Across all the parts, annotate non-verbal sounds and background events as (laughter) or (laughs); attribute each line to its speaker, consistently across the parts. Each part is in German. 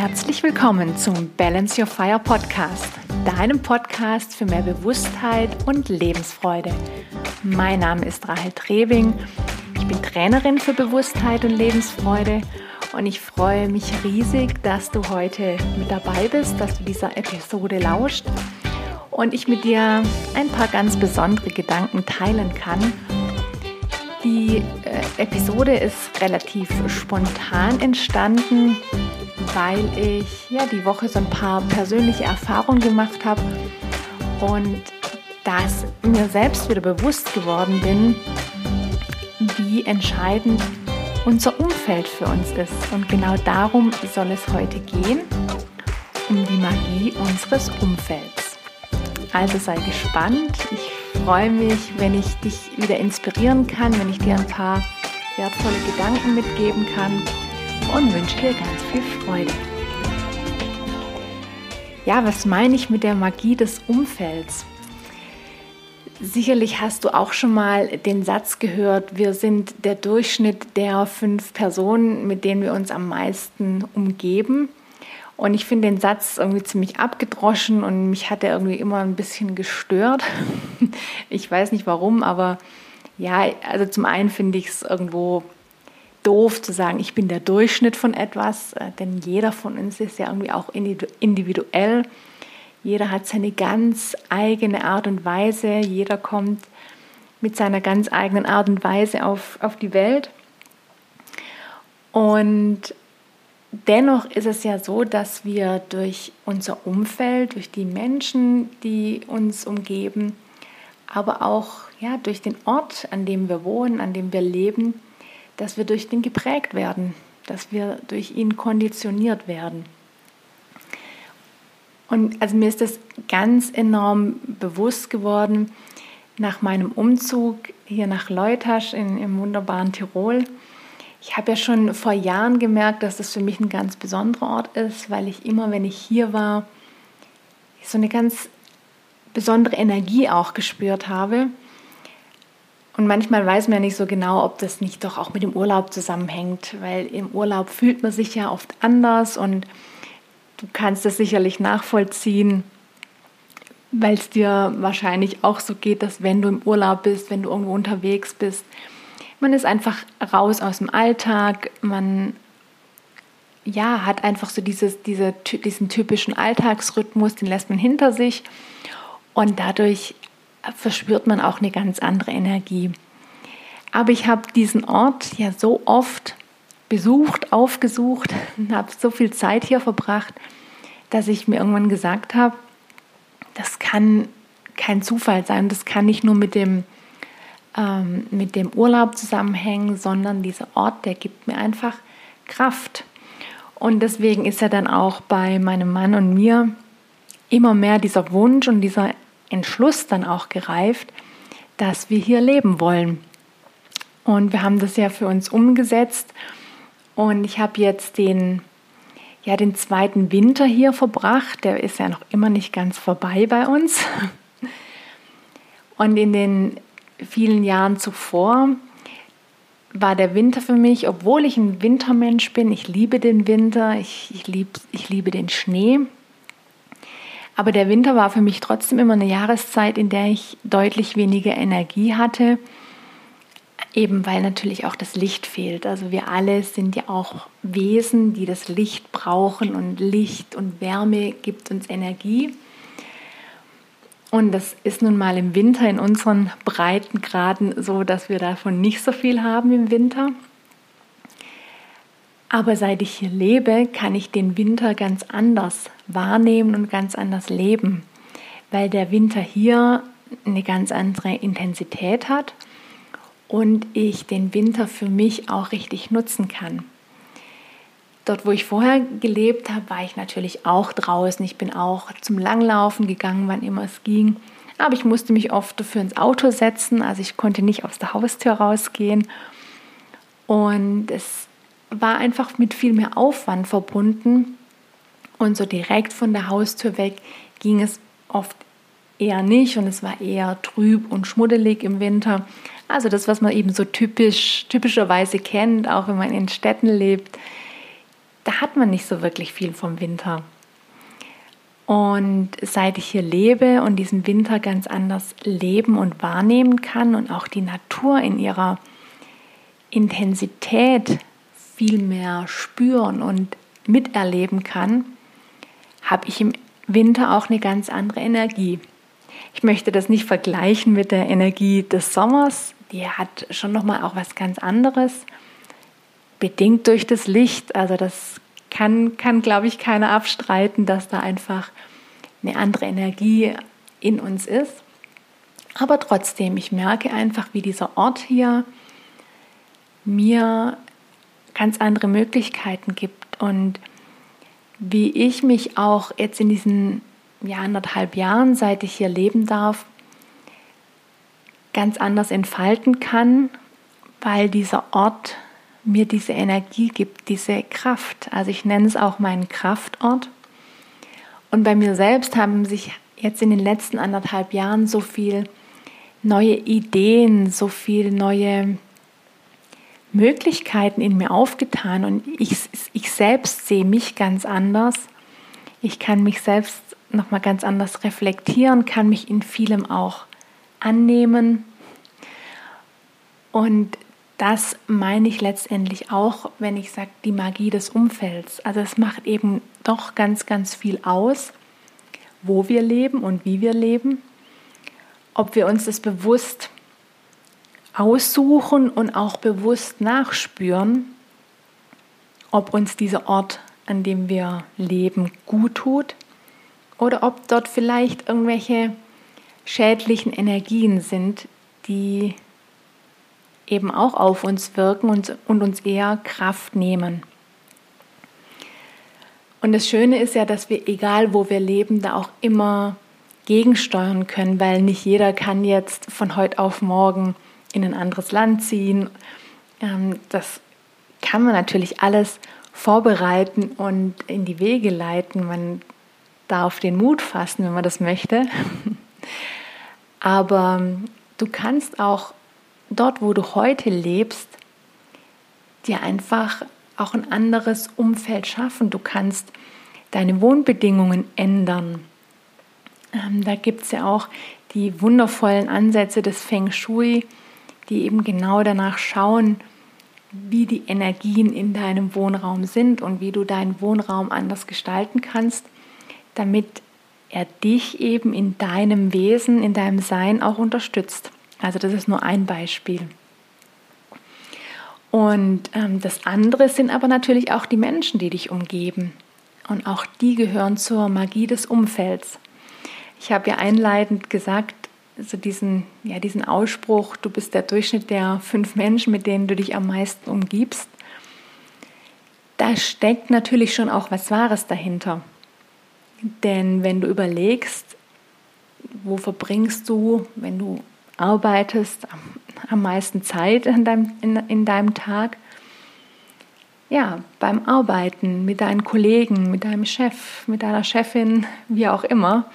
Speaker 1: Herzlich willkommen zum Balance Your Fire Podcast, deinem Podcast für mehr Bewusstheit und Lebensfreude. Mein Name ist Rahel Trebing. Ich bin Trainerin für Bewusstheit und Lebensfreude und ich freue mich riesig, dass du heute mit dabei bist, dass du dieser Episode lauscht und ich mit dir ein paar ganz besondere Gedanken teilen kann. Die äh, Episode ist relativ spontan entstanden weil ich ja die Woche so ein paar persönliche Erfahrungen gemacht habe und dass mir selbst wieder bewusst geworden bin, wie entscheidend unser Umfeld für uns ist. Und genau darum soll es heute gehen, um die Magie unseres Umfelds. Also sei gespannt. Ich freue mich, wenn ich dich wieder inspirieren kann, wenn ich dir ein paar wertvolle Gedanken mitgeben kann und wünsche dir ganz viel Freude. Ja, was meine ich mit der Magie des Umfelds? Sicherlich hast du auch schon mal den Satz gehört, wir sind der Durchschnitt der fünf Personen, mit denen wir uns am meisten umgeben. Und ich finde den Satz irgendwie ziemlich abgedroschen und mich hat er irgendwie immer ein bisschen gestört. (laughs) Ich weiß nicht warum, aber ja, also zum einen finde ich es irgendwo doof zu sagen, ich bin der Durchschnitt von etwas, äh, denn jeder von uns ist ja irgendwie auch individuell. Jeder hat seine ganz eigene Art und Weise, jeder kommt mit seiner ganz eigenen Art und Weise auf, auf die Welt. Und dennoch ist es ja so, dass wir durch unser Umfeld, durch die Menschen, die uns umgeben, aber auch ja, durch den Ort, an dem wir wohnen, an dem wir leben, dass wir durch den geprägt werden, dass wir durch ihn konditioniert werden. Und also mir ist das ganz enorm bewusst geworden nach meinem Umzug hier nach Leutasch in, im wunderbaren Tirol. Ich habe ja schon vor Jahren gemerkt, dass das für mich ein ganz besonderer Ort ist, weil ich immer, wenn ich hier war, so eine ganz besondere Energie auch gespürt habe. Und manchmal weiß man ja nicht so genau, ob das nicht doch auch mit dem Urlaub zusammenhängt, weil im Urlaub fühlt man sich ja oft anders und du kannst das sicherlich nachvollziehen, weil es dir wahrscheinlich auch so geht, dass wenn du im Urlaub bist, wenn du irgendwo unterwegs bist, man ist einfach raus aus dem Alltag, man ja, hat einfach so dieses, diese, diesen typischen Alltagsrhythmus, den lässt man hinter sich. Und dadurch verspürt man auch eine ganz andere Energie. Aber ich habe diesen Ort ja so oft besucht, aufgesucht habe so viel Zeit hier verbracht, dass ich mir irgendwann gesagt habe, das kann kein Zufall sein, das kann nicht nur mit dem, ähm, mit dem Urlaub zusammenhängen, sondern dieser Ort, der gibt mir einfach Kraft. Und deswegen ist er dann auch bei meinem Mann und mir immer mehr dieser Wunsch und dieser Entschluss dann auch gereift, dass wir hier leben wollen. Und wir haben das ja für uns umgesetzt. Und ich habe jetzt den, ja, den zweiten Winter hier verbracht. Der ist ja noch immer nicht ganz vorbei bei uns. (laughs) Und in den vielen Jahren zuvor war der Winter für mich, obwohl ich ein Wintermensch bin, ich liebe den Winter, ich, ich, lieb, ich liebe den Schnee, aber der Winter war für mich trotzdem immer eine Jahreszeit, in der ich deutlich weniger Energie hatte, eben weil natürlich auch das Licht fehlt. Also wir alle sind ja auch Wesen, die das Licht brauchen und Licht und Wärme gibt uns Energie. Und das ist nun mal im Winter in unseren Breitengraden so, dass wir davon nicht so viel haben im Winter. Aber seit ich hier lebe, kann ich den Winter ganz anders wahrnehmen und ganz anders leben, weil der Winter hier eine ganz andere Intensität hat und ich den Winter für mich auch richtig nutzen kann. Dort, wo ich vorher gelebt habe, war ich natürlich auch draußen. Ich bin auch zum Langlaufen gegangen, wann immer es ging. Aber ich musste mich oft dafür ins Auto setzen, also ich konnte nicht aus der Haustür rausgehen. Und es war einfach mit viel mehr Aufwand verbunden. Und so direkt von der Haustür weg ging es oft eher nicht und es war eher trüb und schmuddelig im Winter. Also das, was man eben so typisch, typischerweise kennt, auch wenn man in Städten lebt, da hat man nicht so wirklich viel vom Winter. Und seit ich hier lebe und diesen Winter ganz anders leben und wahrnehmen kann und auch die Natur in ihrer Intensität viel mehr spüren und miterleben kann, habe ich im Winter auch eine ganz andere Energie. Ich möchte das nicht vergleichen mit der Energie des Sommers, die hat schon noch mal auch was ganz anderes, bedingt durch das Licht. Also das kann, kann glaube ich, keiner abstreiten, dass da einfach eine andere Energie in uns ist. Aber trotzdem, ich merke einfach, wie dieser Ort hier mir ganz andere Möglichkeiten gibt und wie ich mich auch jetzt in diesen ja, anderthalb Jahren, seit ich hier leben darf, ganz anders entfalten kann, weil dieser Ort mir diese Energie gibt, diese Kraft. Also ich nenne es auch meinen Kraftort. Und bei mir selbst haben sich jetzt in den letzten anderthalb Jahren so viel neue Ideen, so viele neue Möglichkeiten in mir aufgetan und ich, ich selbst sehe mich ganz anders. Ich kann mich selbst nochmal ganz anders reflektieren, kann mich in vielem auch annehmen. Und das meine ich letztendlich auch, wenn ich sage, die Magie des Umfelds. Also es macht eben doch ganz, ganz viel aus, wo wir leben und wie wir leben. Ob wir uns das bewusst aussuchen und auch bewusst nachspüren, ob uns dieser Ort, an dem wir leben, gut tut oder ob dort vielleicht irgendwelche schädlichen Energien sind, die eben auch auf uns wirken und, und uns eher Kraft nehmen. Und das Schöne ist ja, dass wir, egal wo wir leben, da auch immer gegensteuern können, weil nicht jeder kann jetzt von heute auf morgen in ein anderes Land ziehen. Ähm, das kann man natürlich alles vorbereiten und in die Wege leiten. Man darf den Mut fassen, wenn man das möchte. (laughs) Aber du kannst auch dort, wo du heute lebst, dir einfach auch ein anderes Umfeld schaffen. Du kannst deine Wohnbedingungen ändern. Ähm, da gibt es ja auch die wundervollen Ansätze des Feng Shui, die eben genau danach schauen, wie die Energien in deinem Wohnraum sind und wie du deinen Wohnraum anders gestalten kannst, damit er dich eben in deinem Wesen, in deinem Sein auch unterstützt. Also das ist nur ein Beispiel. Und ähm, das andere sind aber natürlich auch die Menschen, die dich umgeben. Und auch die gehören zur Magie des Umfelds. Ich habe ja einleitend gesagt, so diesen, ja, diesen Ausspruch, du bist der Durchschnitt der fünf Menschen, mit denen du dich am meisten umgibst, da steckt natürlich schon auch was Wahres dahinter. Denn wenn du überlegst, wo verbringst du, wenn du arbeitest, am meisten Zeit in deinem, in, in deinem Tag? Ja, beim Arbeiten mit deinen Kollegen, mit deinem Chef, mit deiner Chefin, wie auch immer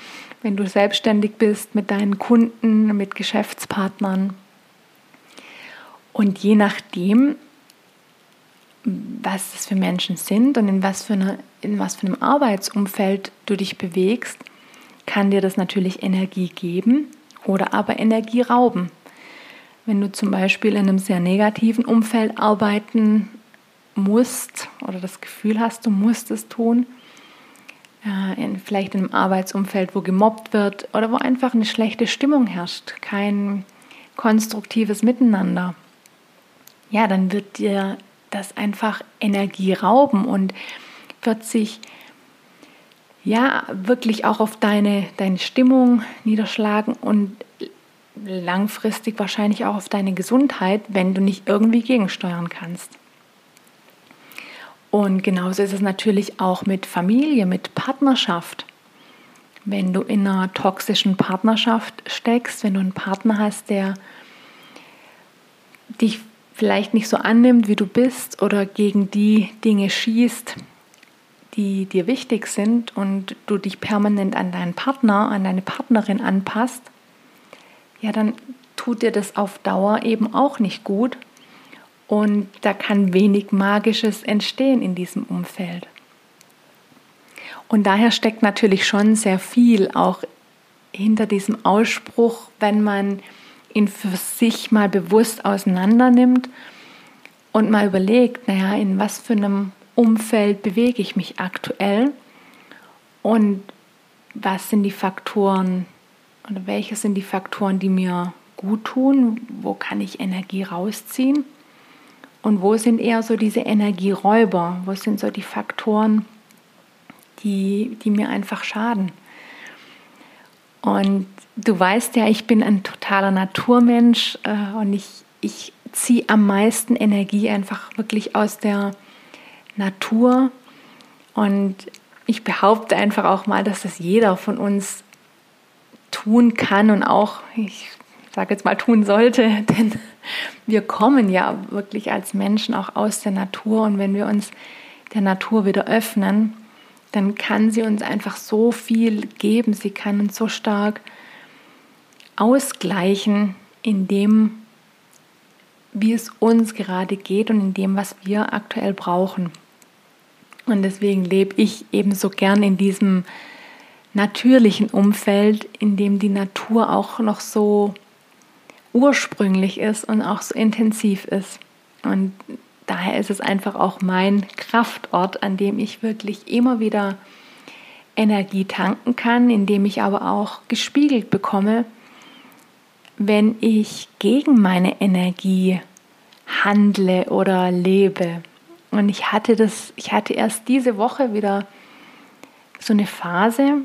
Speaker 1: wenn du selbstständig bist, mit deinen Kunden, mit Geschäftspartnern. Und je nachdem, was das für Menschen sind und in was für, eine, in was für einem Arbeitsumfeld du dich bewegst, kann dir das natürlich Energie geben oder aber Energie rauben. Wenn du zum Beispiel in einem sehr negativen Umfeld arbeiten musst oder das Gefühl hast, du musst es tun, in, vielleicht in einem Arbeitsumfeld, wo gemobbt wird oder wo einfach eine schlechte Stimmung herrscht, kein konstruktives Miteinander, ja, dann wird dir das einfach Energie rauben und wird sich ja wirklich auch auf deine, deine Stimmung niederschlagen und langfristig wahrscheinlich auch auf deine Gesundheit, wenn du nicht irgendwie gegensteuern kannst. Und genauso ist es natürlich auch mit Familie, mit Partnerschaft. Wenn du in einer toxischen Partnerschaft steckst, wenn du einen Partner hast, der dich vielleicht nicht so annimmt, wie du bist oder gegen die Dinge schießt, die dir wichtig sind und du dich permanent an deinen Partner, an deine Partnerin anpasst, ja, dann tut dir das auf Dauer eben auch nicht gut und da kann wenig Magisches entstehen in diesem Umfeld. Und daher steckt natürlich schon sehr viel auch hinter diesem Ausspruch, wenn man ihn für sich mal bewusst auseinander nimmt und mal überlegt, naja, in was für einem Umfeld bewege ich mich aktuell und was sind die Faktoren oder welche sind die Faktoren, die mir gut tun, wo kann ich Energie rausziehen? Und wo sind eher so diese Energieräuber, wo sind so die Faktoren, die, die mir einfach schaden. Und du weißt ja, ich bin ein totaler Naturmensch äh, und ich, ich ziehe am meisten Energie einfach wirklich aus der Natur. Und ich behaupte einfach auch mal, dass das jeder von uns tun kann und auch, ich sage jetzt mal, tun sollte, (laughs) denn wir kommen ja wirklich als Menschen auch aus der Natur und wenn wir uns der Natur wieder öffnen, dann kann sie uns einfach so viel geben, sie kann uns so stark ausgleichen in dem, wie es uns gerade geht und in dem, was wir aktuell brauchen. Und deswegen lebe ich ebenso gern in diesem natürlichen Umfeld, in dem die Natur auch noch so ursprünglich ist und auch so intensiv ist. Und daher ist es einfach auch mein Kraftort, an dem ich wirklich immer wieder Energie tanken kann, indem ich aber auch gespiegelt bekomme, wenn ich gegen meine Energie handle oder lebe. Und ich hatte das, ich hatte erst diese Woche wieder so eine Phase,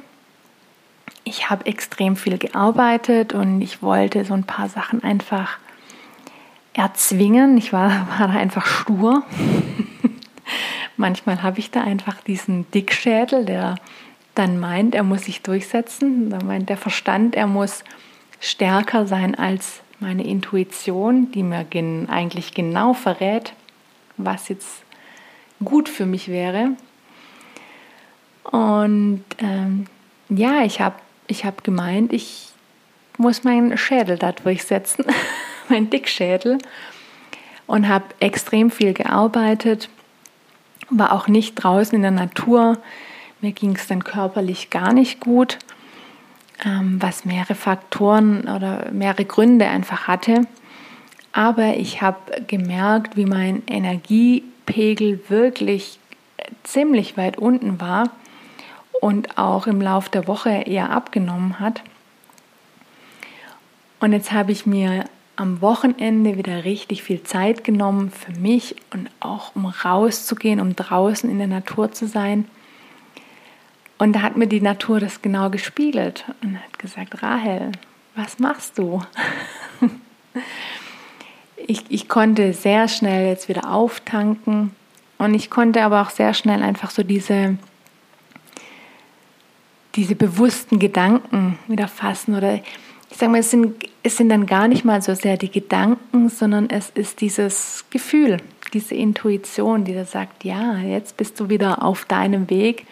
Speaker 1: ich habe extrem viel gearbeitet und ich wollte so ein paar Sachen einfach erzwingen. Ich war, (laughs) war da einfach stur. (laughs) Manchmal habe ich da einfach diesen Dickschädel, der dann meint, er muss sich durchsetzen. Da meint der Verstand, er muss stärker sein als meine Intuition, die mir gen eigentlich genau verrät, was jetzt gut für mich wäre. Und ähm, ja, ich habe ich habe gemeint, ich muss meinen Schädel da durchsetzen, (laughs) mein Dickschädel. Und habe extrem viel gearbeitet, war auch nicht draußen in der Natur. Mir ging es dann körperlich gar nicht gut, ähm, was mehrere Faktoren oder mehrere Gründe einfach hatte. Aber ich habe gemerkt, wie mein Energiepegel wirklich ziemlich weit unten war und auch im Laufe der Woche eher abgenommen hat. Und jetzt habe ich mir am Wochenende wieder richtig viel Zeit genommen für mich und auch um rauszugehen, um draußen in der Natur zu sein. Und da hat mir die Natur das genau gespiegelt und hat gesagt, Rahel, was machst du? (laughs) ich, ich konnte sehr schnell jetzt wieder auftanken und ich konnte aber auch sehr schnell einfach so diese diese bewussten Gedanken wieder fassen oder ich sage mal, es sind, es sind dann gar nicht mal so sehr die Gedanken, sondern es ist dieses Gefühl, diese Intuition, die da sagt, ja, jetzt bist du wieder auf deinem Weg,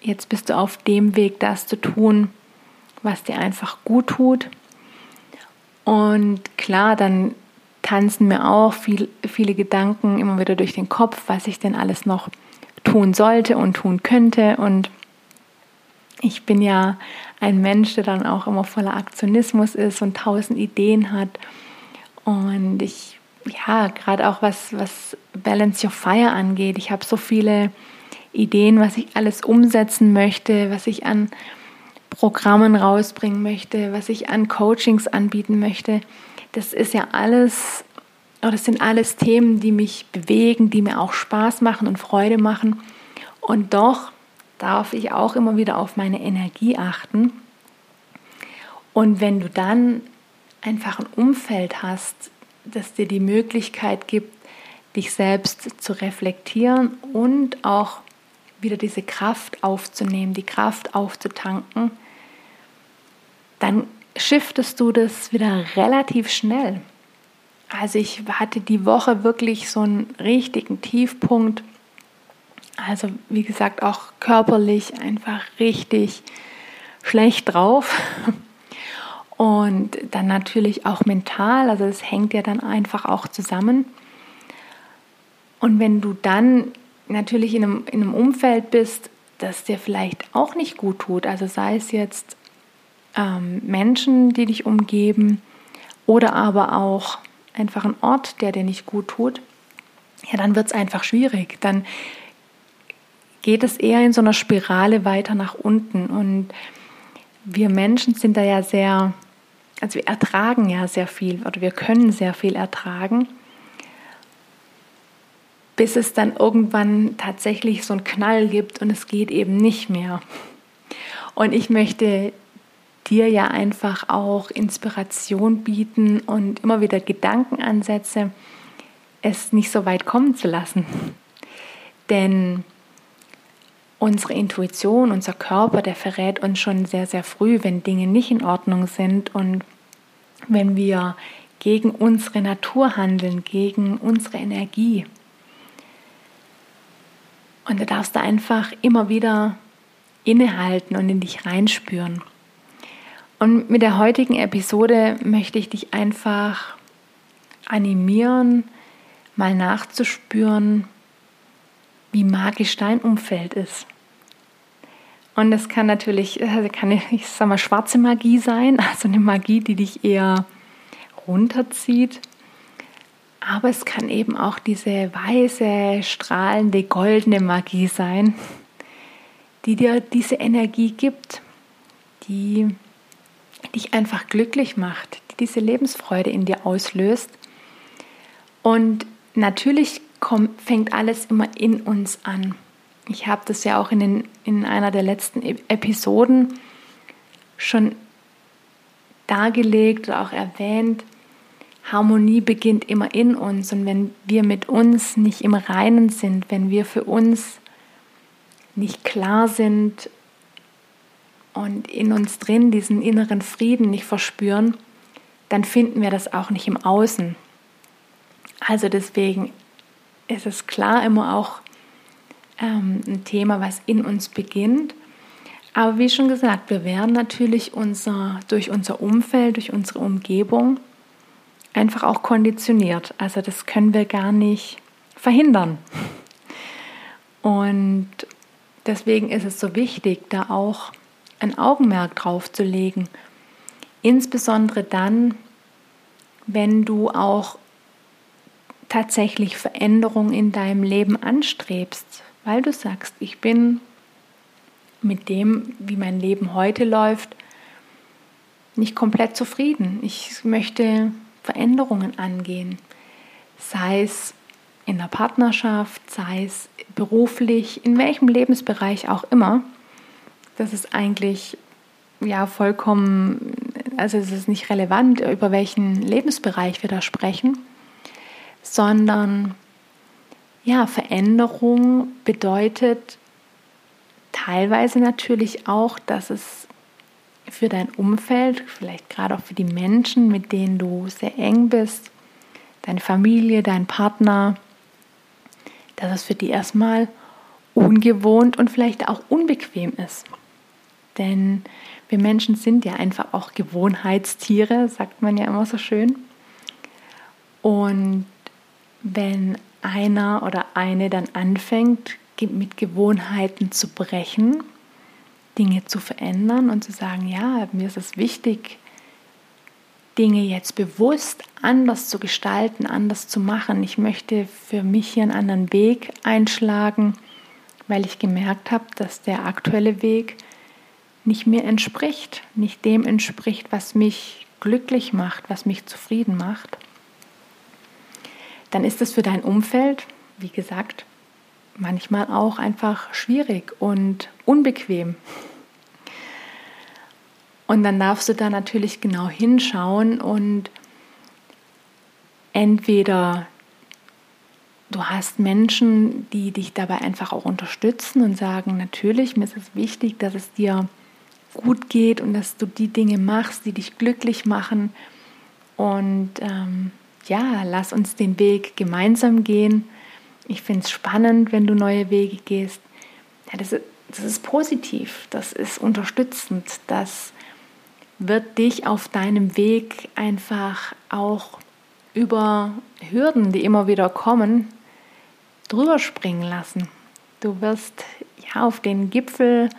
Speaker 1: jetzt bist du auf dem Weg, das zu tun, was dir einfach gut tut. Und klar, dann tanzen mir auch viel, viele Gedanken immer wieder durch den Kopf, was ich denn alles noch tun sollte und tun könnte und ich bin ja ein Mensch, der dann auch immer voller Aktionismus ist und tausend Ideen hat. Und ich, ja, gerade auch was, was Balance Your Fire angeht, ich habe so viele Ideen, was ich alles umsetzen möchte, was ich an Programmen rausbringen möchte, was ich an Coachings anbieten möchte. Das ist ja alles, oder das sind alles Themen, die mich bewegen, die mir auch Spaß machen und Freude machen. Und doch darf ich auch immer wieder auf meine Energie achten. Und wenn du dann einfach ein Umfeld hast, das dir die Möglichkeit gibt, dich selbst zu reflektieren und auch wieder diese Kraft aufzunehmen, die Kraft aufzutanken, dann shiftest du das wieder relativ schnell. Also ich hatte die Woche wirklich so einen richtigen Tiefpunkt also wie gesagt, auch körperlich einfach richtig schlecht drauf. (laughs) Und dann natürlich auch mental, also es hängt ja dann einfach auch zusammen. Und wenn du dann natürlich in einem, in einem Umfeld bist, das dir vielleicht auch nicht gut tut, also sei es jetzt ähm, Menschen, die dich umgeben oder aber auch einfach ein Ort, der dir nicht gut tut, ja, dann wird es einfach schwierig. Dann geht es eher in so einer Spirale weiter nach unten. Und wir Menschen sind da ja sehr, also wir ertragen ja sehr viel oder wir können sehr viel ertragen, bis es dann irgendwann tatsächlich so einen Knall gibt und es geht eben nicht mehr. Und ich möchte dir ja einfach auch Inspiration bieten und immer wieder Gedankenansätze, es nicht so weit kommen zu lassen. Denn unsere Intuition, unser Körper, der verrät uns schon sehr, sehr früh, wenn Dinge nicht in Ordnung sind und wenn wir gegen unsere Natur handeln, gegen unsere Energie. Und da darfst du einfach immer wieder innehalten und in dich reinspüren. Und mit der heutigen Episode möchte ich dich einfach animieren, mal nachzuspüren, wie magisch dein Umfeld ist. Und das kann natürlich, also kann ich sag mal, schwarze Magie sein, (laughs) also eine Magie, die dich eher runterzieht. Aber es kann eben auch diese weiße, strahlende, goldene Magie sein, die dir diese Energie gibt, die dich einfach glücklich macht, die diese Lebensfreude in dir auslöst. Und natürlich kommt, fängt alles immer in uns an. Ich habe das ja auch in, den, in einer der letzten Episoden schon dargelegt oder auch erwähnt. Harmonie beginnt immer in uns und wenn wir mit uns nicht im Reinen sind, wenn wir für uns nicht klar sind und in uns drin diesen inneren Frieden nicht verspüren, dann finden wir das auch nicht im Außen. Also deswegen ist es klar immer auch ähm, ein Thema, was in uns beginnt. Aber wie schon gesagt, wir werden natürlich unser, durch unser Umfeld, durch unsere Umgebung einfach auch konditioniert. Also das können wir gar nicht verhindern. Und deswegen ist es so wichtig, da auch ein Augenmerk drauf zu legen. Insbesondere dann, wenn du auch tatsächlich Veränderung in deinem Leben anstrebst, weil du sagst, ich bin mit dem, wie mein Leben heute läuft, nicht komplett zufrieden. Ich möchte Veränderungen angehen, sei es in der Partnerschaft, sei es beruflich, in welchem Lebensbereich auch immer. Das ist eigentlich ja vollkommen, also es ist nicht relevant, über welchen Lebensbereich wir da sprechen, sondern ja, Veränderung bedeutet teilweise natürlich auch, dass es für dein Umfeld, vielleicht gerade auch für die Menschen, mit denen du sehr eng bist, deine Familie, dein Partner, dass es für die erstmal ungewohnt und vielleicht auch unbequem ist. Denn wir Menschen sind ja einfach auch Gewohnheitstiere, sagt man ja immer so schön. Und wenn einer oder eine dann anfängt, mit Gewohnheiten zu brechen, Dinge zu verändern und zu sagen, ja, mir ist es wichtig, Dinge jetzt bewusst anders zu gestalten, anders zu machen. Ich möchte für mich hier einen anderen Weg einschlagen, weil ich gemerkt habe, dass der aktuelle Weg nicht mir entspricht, nicht dem entspricht, was mich glücklich macht, was mich zufrieden macht dann ist es für dein Umfeld, wie gesagt, manchmal auch einfach schwierig und unbequem. Und dann darfst du da natürlich genau hinschauen und entweder du hast Menschen, die dich dabei einfach auch unterstützen und sagen, natürlich, mir ist es wichtig, dass es dir gut geht und dass du die Dinge machst, die dich glücklich machen. Und ähm, ja, lass uns den Weg gemeinsam gehen. Ich finde es spannend, wenn du neue Wege gehst. Ja, das, ist, das ist positiv, das ist unterstützend, das wird dich auf deinem Weg einfach auch über Hürden, die immer wieder kommen, drüber springen lassen. Du wirst ja auf den Gipfel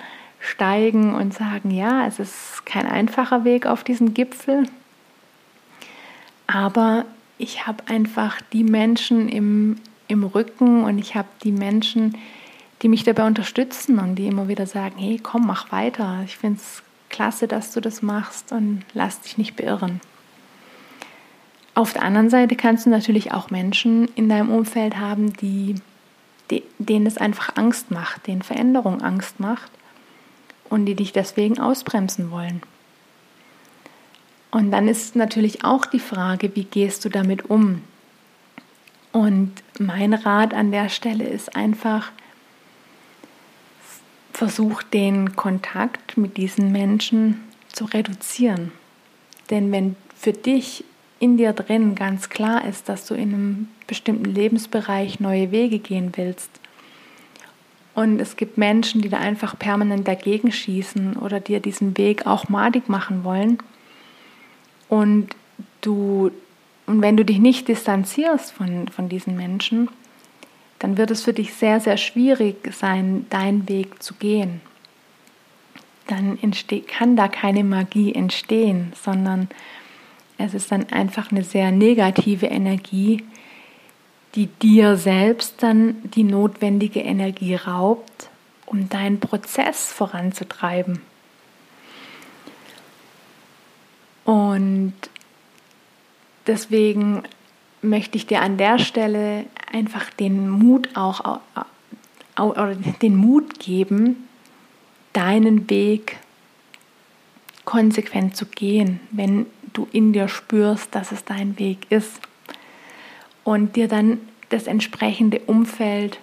Speaker 1: steigen und sagen, ja, es ist kein einfacher Weg auf diesen Gipfel, aber ich habe einfach die Menschen im, im Rücken und ich habe die Menschen, die mich dabei unterstützen und die immer wieder sagen, hey, komm, mach weiter. Ich finde es klasse, dass du das machst und lass dich nicht beirren. Auf der anderen Seite kannst du natürlich auch Menschen in deinem Umfeld haben, die, denen es einfach Angst macht, denen Veränderung Angst macht und die dich deswegen ausbremsen wollen. Und dann ist natürlich auch die Frage, wie gehst du damit um? Und mein Rat an der Stelle ist einfach, versuch den Kontakt mit diesen Menschen zu reduzieren. Denn wenn für dich in dir drin ganz klar ist, dass du in einem bestimmten Lebensbereich neue Wege gehen willst, und es gibt Menschen, die da einfach permanent dagegen schießen oder dir diesen Weg auch madig machen wollen, und du und wenn du dich nicht distanzierst von, von diesen Menschen, dann wird es für dich sehr, sehr schwierig sein, deinen Weg zu gehen. Dann entsteht, kann da keine Magie entstehen, sondern es ist dann einfach eine sehr negative Energie, die dir selbst dann die notwendige Energie raubt, um deinen Prozess voranzutreiben. Und deswegen möchte ich dir an der Stelle einfach den Mut auch oder den Mut geben, deinen Weg konsequent zu gehen, wenn du in dir spürst, dass es dein Weg ist. Und dir dann das entsprechende Umfeld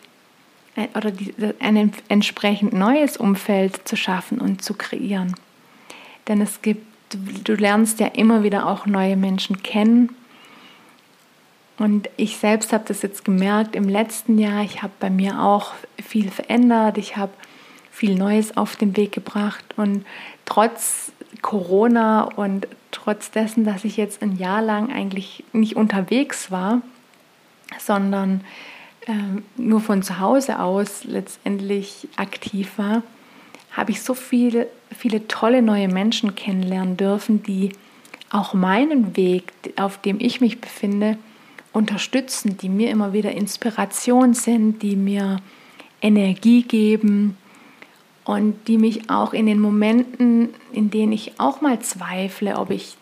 Speaker 1: äh, oder ein entsprechend neues Umfeld zu schaffen und zu kreieren. Denn es gibt du, du lernst ja immer wieder auch neue Menschen kennen. Und ich selbst habe das jetzt gemerkt im letzten Jahr. Ich habe bei mir auch viel verändert. Ich habe viel Neues auf den Weg gebracht. Und trotz Corona und trotz dessen, dass ich jetzt ein Jahr lang eigentlich nicht unterwegs war, sondern äh, nur von zu Hause aus letztendlich aktiv war, habe ich so viele, viele tolle neue Menschen kennenlernen dürfen, die auch meinen Weg, auf dem ich mich befinde, unterstützen, die mir immer wieder Inspiration sind, die mir Energie geben und die mich auch in den Momenten, in denen ich auch mal zweifle, ob ich,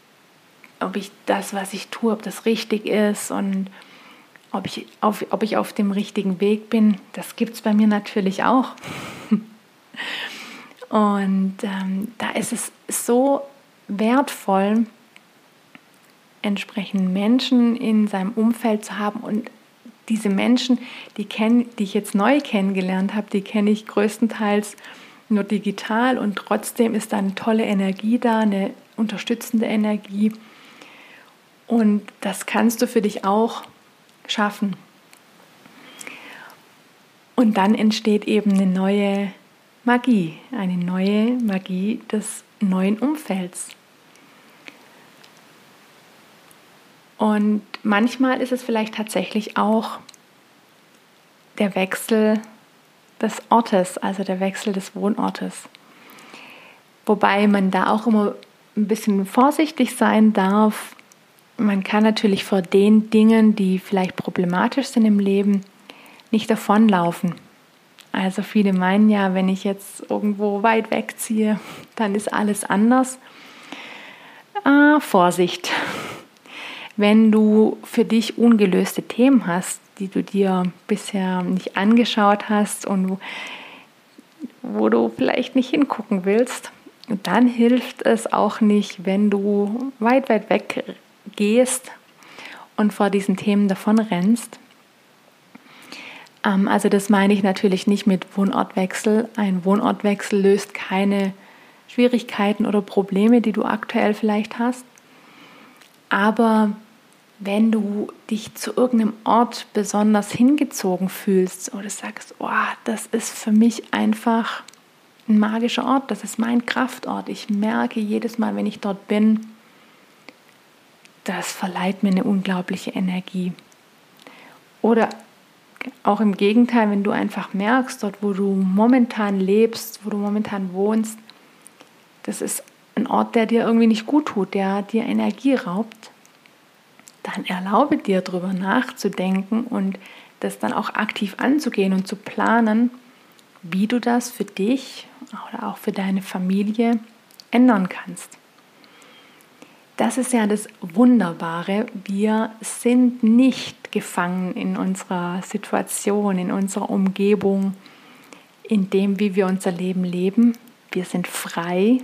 Speaker 1: ob ich das, was ich tue, ob das richtig ist und ob ich auf, ob ich auf dem richtigen Weg bin, das gibt es bei mir natürlich auch. (laughs) Und ähm, da ist es so wertvoll, entsprechend Menschen in seinem Umfeld zu haben und diese Menschen, die, kenn, die ich jetzt neu kennengelernt habe, die kenne ich größtenteils nur digital und trotzdem ist da eine tolle Energie da, eine unterstützende Energie. Und das kannst du für dich auch schaffen. Und dann entsteht eben eine neue Magie, eine neue Magie des neuen Umfelds. Und manchmal ist es vielleicht tatsächlich auch der Wechsel des Ortes, also der Wechsel des Wohnortes. Wobei man da auch immer ein bisschen vorsichtig sein darf. Man kann natürlich vor den Dingen, die vielleicht problematisch sind im Leben, nicht davonlaufen. Also viele meinen ja, wenn ich jetzt irgendwo weit wegziehe, dann ist alles anders. Ah, Vorsicht. Wenn du für dich ungelöste Themen hast, die du dir bisher nicht angeschaut hast und wo, du vielleicht nicht hingucken willst, dann hilft es auch nicht, wenn du weit, weit weg gehst und vor diesen Themen davon rennst, ähm, also das meine ich natürlich nicht mit Wohnortwechsel. Ein Wohnortwechsel löst keine Schwierigkeiten oder Probleme, die du aktuell vielleicht hast. Aber wenn du dich zu irgendeinem Ort besonders hingezogen fühlst oder sagst, oh, das ist für mich einfach ein magischer Ort, das ist mein Kraftort. Ich merke jedes Mal, wenn ich dort bin, das verleiht mir eine unglaubliche Energie. Oder Auch im Gegenteil, wenn du einfach merkst, dort wo du momentan lebst, wo du momentan wohnst, das ist ein Ort, der dir irgendwie nicht gut tut, der dir Energie raubt, dann erlaube dir darüber nachzudenken und das dann auch aktiv anzugehen und zu planen, wie du das für dich oder auch für deine Familie ändern kannst. Das ist ja das Wunderbare. Wir sind nicht gefangen in unserer Situation, in unserer Umgebung, in dem, wie wir unser Leben leben. Wir sind frei,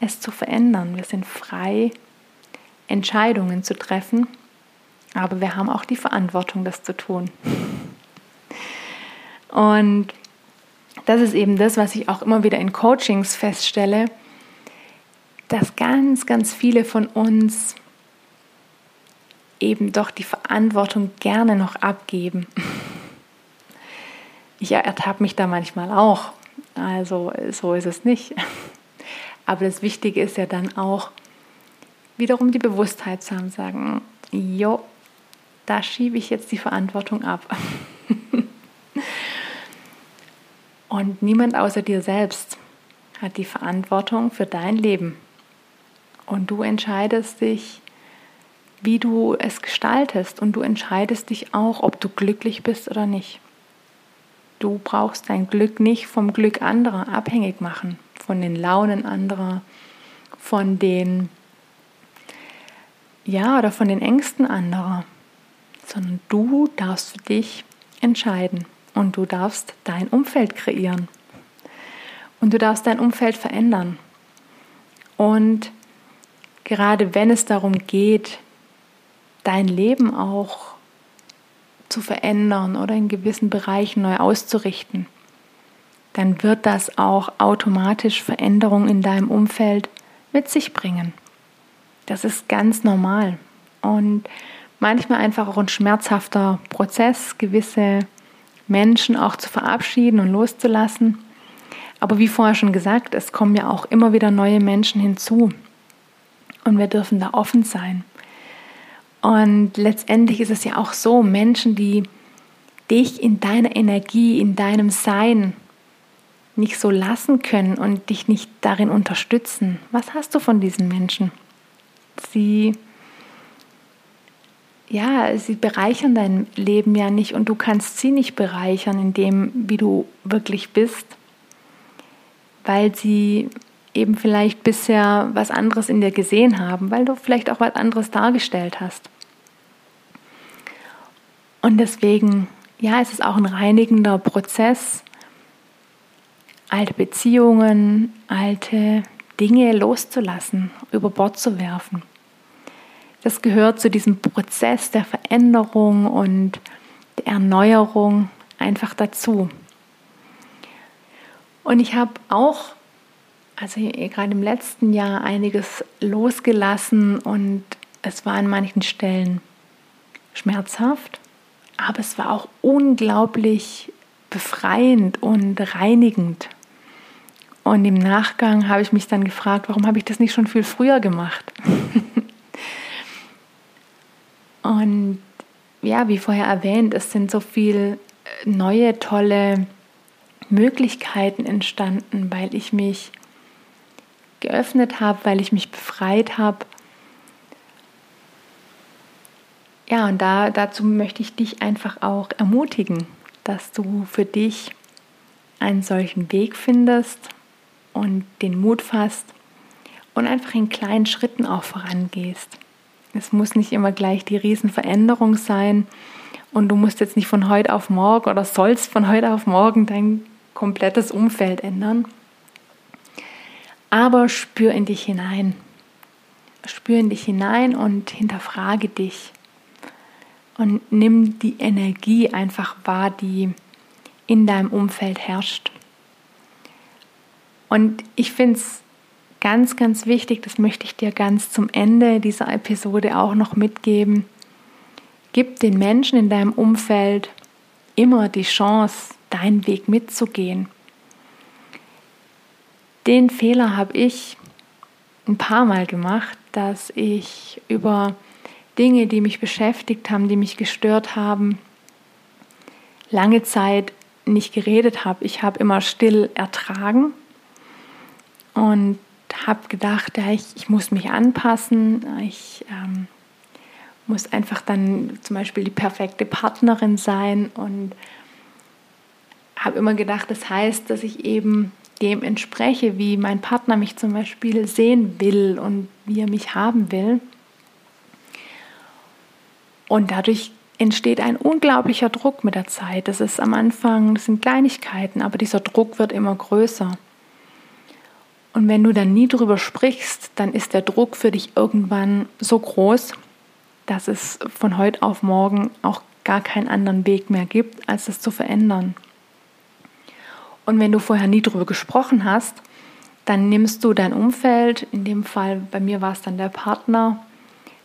Speaker 1: es zu verändern. Wir sind frei, Entscheidungen zu treffen. Aber wir haben auch die Verantwortung, das zu tun. Und das ist eben das, was ich auch immer wieder in Coachings feststelle dass ganz, ganz viele von uns eben doch die Verantwortung gerne noch abgeben. Ich ertappe mich da manchmal auch. Also so ist es nicht. Aber das Wichtige ist ja dann auch wiederum die Bewusstheit zu haben, sagen, jo, da schiebe ich jetzt die Verantwortung ab. Und niemand außer dir selbst hat die Verantwortung für dein Leben. Und du entscheidest dich, wie du es gestaltest. Und du entscheidest dich auch, ob du glücklich bist oder nicht. Du brauchst dein Glück nicht vom Glück anderer abhängig machen, von den Launen anderer, von den ja oder von den Ängsten anderer, sondern du darfst für dich entscheiden und du darfst dein Umfeld kreieren und du darfst dein Umfeld verändern. Und gerade wenn es darum geht, dein Leben auch zu verändern oder in gewissen Bereichen neu auszurichten, dann wird das auch automatisch Veränderungen in deinem Umfeld mit sich bringen. Das ist ganz normal und manchmal einfach auch ein schmerzhafter Prozess, gewisse Menschen auch zu verabschieden und loszulassen. Aber wie vorher schon gesagt, es kommen ja auch immer wieder neue Menschen hinzu. Und wir dürfen da offen sein. Und letztendlich ist es ja auch so, Menschen, die dich in deiner Energie, in deinem Sein nicht so lassen können und dich nicht darin unterstützen. Was hast du von diesen Menschen? Sie ja, sie bereichern dein Leben ja nicht und du kannst sie nicht bereichern in dem, wie du wirklich bist, weil sie eben vielleicht bisher was anderes in dir gesehen haben, weil du vielleicht auch was anderes dargestellt hast. Und deswegen, ja, es ist auch ein reinigender Prozess, alte Beziehungen, alte Dinge loszulassen, über Bord zu werfen. Das gehört zu diesem Prozess der Veränderung und der Erneuerung einfach dazu. Und ich habe auch also gerade im letzten Jahr einiges losgelassen und es war an manchen Stellen schmerzhaft, aber es war auch unglaublich befreiend und reinigend. Und im Nachgang habe ich mich dann gefragt, warum habe ich das nicht schon viel früher gemacht? (laughs) und ja, wie vorher erwähnt, es sind so viele neue, tolle Möglichkeiten entstanden, weil ich mich geöffnet habe, weil ich mich befreit habe. Ja, und da, dazu möchte ich dich einfach auch ermutigen, dass du für dich einen solchen Weg findest und den Mut fasst und einfach in kleinen Schritten auch vorangehst. Es muss nicht immer gleich die Riesenveränderung sein und du musst jetzt nicht von heute auf morgen oder sollst von heute auf morgen dein komplettes Umfeld ändern, aber spür in dich hinein. Spür in dich hinein und hinterfrage dich. Und nimm die Energie einfach wahr, die in deinem Umfeld herrscht. Und ich finde es ganz, ganz wichtig, das möchte ich dir ganz zum Ende dieser Episode auch noch mitgeben. Gib den Menschen in deinem Umfeld immer die Chance, deinen Weg mitzugehen den Fehler habe ich ein paar Mal gemacht, dass ich über Dinge, die mich beschäftigt haben, die mich gestört haben, lange Zeit nicht geredet habe. Ich habe immer still ertragen und habe gedacht, ja, ich, ich, muss mich anpassen. Ich ähm, muss einfach dann zum Beispiel die perfekte Partnerin sein und habe immer gedacht, das heißt, dass ich eben dem entspreche, wie mein Partner mich zum Beispiel sehen will und wie er mich haben will. Und dadurch entsteht ein unglaublicher Druck mit der Zeit. Das ist am Anfang, das sind Kleinigkeiten, aber dieser Druck wird immer größer. Und wenn du dann nie drüber sprichst, dann ist der Druck für dich irgendwann so groß, dass es von heute auf morgen auch gar keinen anderen Weg mehr gibt, als es zu verändern. Und wenn du vorher nie drüber gesprochen hast, dann nimmst du dein Umfeld, in dem Fall bei mir war es dann der Partner,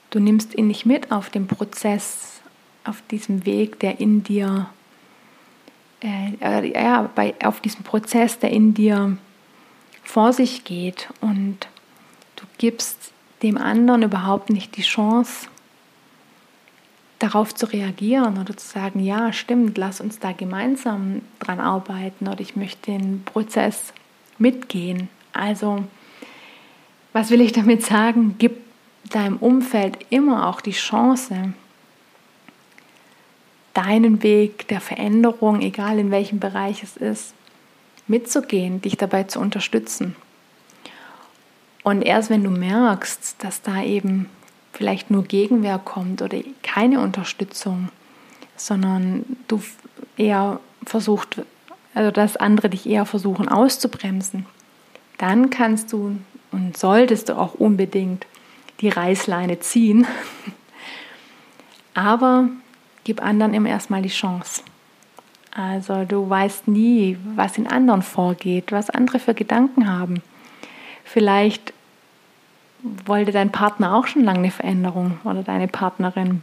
Speaker 1: du nimmst ihn nicht mit auf dem Prozess, auf diesem Weg, der in dir, äh, äh, ja, bei, auf diesem Prozess, der in dir vor sich geht. Und du gibst dem anderen überhaupt nicht die Chance, darauf zu reagieren oder zu sagen, ja, stimmt, lass uns da gemeinsam dran arbeiten oder ich möchte den Prozess mitgehen. Also, was will ich damit sagen? Gib deinem Umfeld immer auch die Chance, deinen Weg der Veränderung, egal in welchem Bereich es ist, mitzugehen, dich dabei zu unterstützen. Und erst wenn du merkst, dass da eben vielleicht nur Gegenwehr kommt oder keine Unterstützung, sondern du eher versucht, also dass andere dich eher versuchen auszubremsen, dann kannst du und solltest du auch unbedingt die Reißleine ziehen. (laughs) Aber gib anderen immer erstmal die Chance. Also du weißt nie, was in anderen vorgeht, was andere für Gedanken haben. Vielleicht wollte dein Partner auch schon lange eine Veränderung oder deine Partnerin.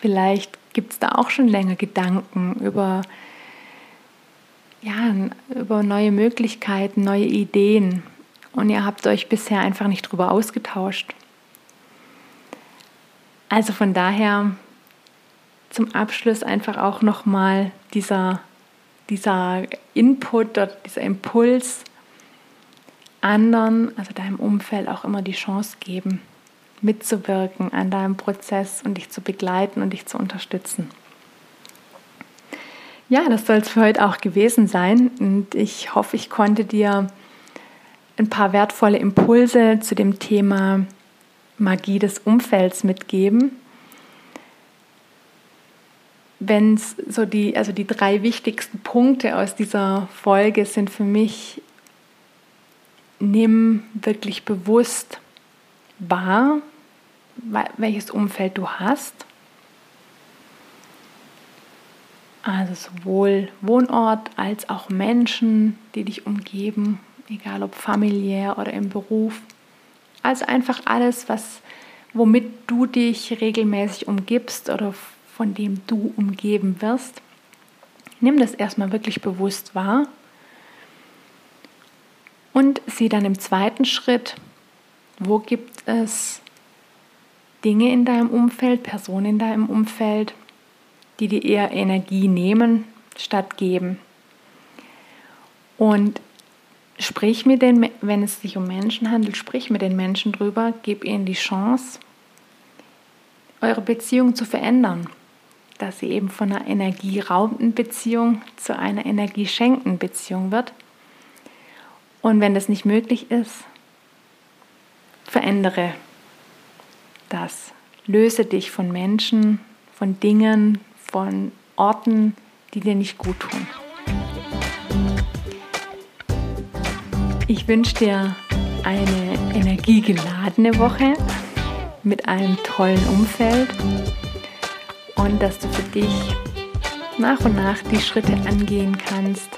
Speaker 1: Vielleicht gibt es da auch schon länger Gedanken über, ja, über neue Möglichkeiten, neue Ideen. Und ihr habt euch bisher einfach nicht drüber ausgetauscht. Also von daher zum Abschluss einfach auch nochmal dieser, dieser Input oder dieser Impuls, anderen, also deinem Umfeld auch immer die Chance geben, mitzuwirken an deinem Prozess und dich zu begleiten und dich zu unterstützen. Ja, das soll es für heute auch gewesen sein und ich hoffe, ich konnte dir ein paar wertvolle Impulse zu dem Thema Magie des Umfelds mitgeben. Wenn es so die, also die drei wichtigsten Punkte aus dieser Folge sind für mich nimm wirklich bewusst wahr, welches Umfeld du hast. Also sowohl Wohnort als auch Menschen, die dich umgeben, egal ob familiär oder im Beruf. Also einfach alles, was, womit du dich regelmäßig umgibst oder von dem du umgeben wirst. Nimm das erstmal wirklich bewusst wahr und sieh dann im zweiten Schritt, wo gibt es Dinge in deinem Umfeld, Personen in deinem Umfeld, die dir eher Energie nehmen statt geben. Und sprich mit den, wenn es sich um Menschen handelt, sprich mit den Menschen drüber, gib ihnen die Chance, eure Beziehung zu verändern, dass sie eben von einer energieraubenden Beziehung zu einer energieschenkenden Beziehung wird und wenn das nicht möglich ist, verändere das. Löse dich von Menschen, von Dingen, von Orten, die dir nicht gut tun. Ich wünsche dir eine energiegeladene Woche mit einem tollen Umfeld und dass du für dich nach und nach die Schritte angehen kannst,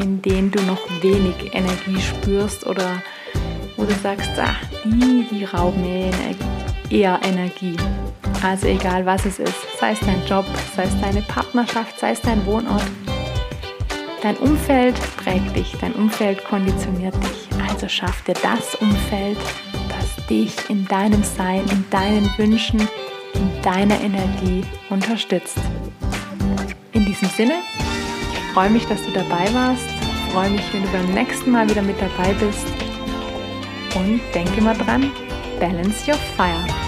Speaker 1: in denen du noch wenig Energie spürst oder wo du sagst, ach, die, die rauben mir eher Energie. Also egal was es ist, sei es dein Job, sei es deine Partnerschaft, sei es dein Wohnort. Dein Umfeld prägt dich, dein Umfeld konditioniert dich. Also schaff dir das Umfeld, das dich in deinem Sein, in deinen Wünschen, in deiner Energie unterstützt. diesem Sinne, freue mich, dass du dabei warst. Ich freue mich, wenn du beim nächsten Mal wieder mit dabei bist. Und denke mal dran, balance your fire.